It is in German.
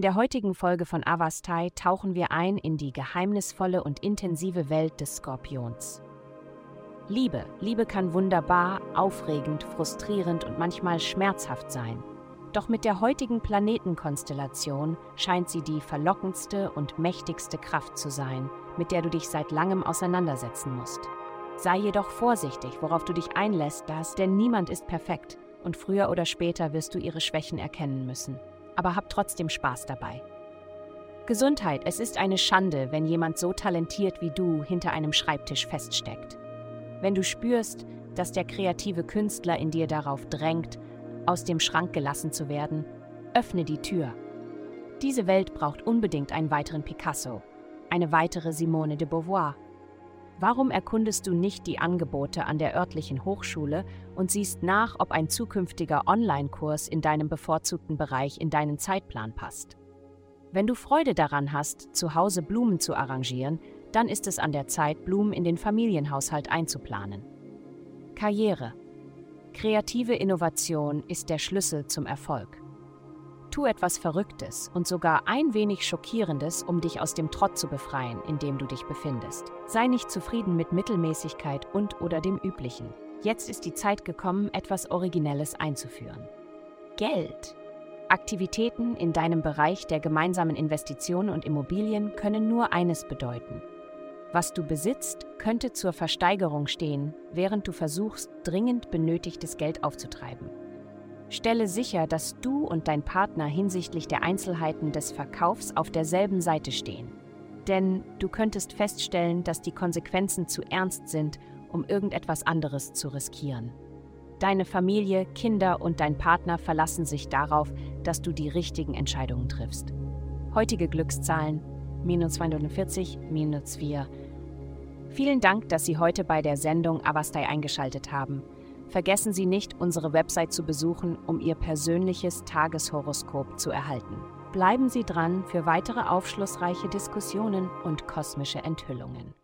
der heutigen Folge von Avastai tauchen wir ein in die geheimnisvolle und intensive Welt des Skorpions. Liebe. Liebe kann wunderbar, aufregend, frustrierend und manchmal schmerzhaft sein. Doch mit der heutigen Planetenkonstellation scheint sie die verlockendste und mächtigste Kraft zu sein, mit der du dich seit langem auseinandersetzen musst. Sei jedoch vorsichtig, worauf du dich einlässt, das, denn niemand ist perfekt und früher oder später wirst du ihre Schwächen erkennen müssen. Aber hab trotzdem Spaß dabei. Gesundheit, es ist eine Schande, wenn jemand so talentiert wie du hinter einem Schreibtisch feststeckt. Wenn du spürst, dass der kreative Künstler in dir darauf drängt, aus dem Schrank gelassen zu werden, öffne die Tür. Diese Welt braucht unbedingt einen weiteren Picasso, eine weitere Simone de Beauvoir. Warum erkundest du nicht die Angebote an der örtlichen Hochschule und siehst nach, ob ein zukünftiger Online-Kurs in deinem bevorzugten Bereich in deinen Zeitplan passt? Wenn du Freude daran hast, zu Hause Blumen zu arrangieren, dann ist es an der Zeit, Blumen in den Familienhaushalt einzuplanen. Karriere. Kreative Innovation ist der Schlüssel zum Erfolg. Tu etwas Verrücktes und sogar ein wenig Schockierendes, um dich aus dem Trott zu befreien, in dem du dich befindest. Sei nicht zufrieden mit Mittelmäßigkeit und oder dem Üblichen. Jetzt ist die Zeit gekommen, etwas Originelles einzuführen. Geld. Aktivitäten in deinem Bereich der gemeinsamen Investitionen und Immobilien können nur eines bedeuten. Was du besitzt, könnte zur Versteigerung stehen, während du versuchst, dringend benötigtes Geld aufzutreiben. Stelle sicher, dass du und dein Partner hinsichtlich der Einzelheiten des Verkaufs auf derselben Seite stehen. Denn du könntest feststellen, dass die Konsequenzen zu ernst sind, um irgendetwas anderes zu riskieren. Deine Familie, Kinder und dein Partner verlassen sich darauf, dass du die richtigen Entscheidungen triffst. Heutige Glückszahlen minus 240, minus 4. Vielen Dank, dass Sie heute bei der Sendung Avastai eingeschaltet haben. Vergessen Sie nicht, unsere Website zu besuchen, um Ihr persönliches Tageshoroskop zu erhalten. Bleiben Sie dran für weitere aufschlussreiche Diskussionen und kosmische Enthüllungen.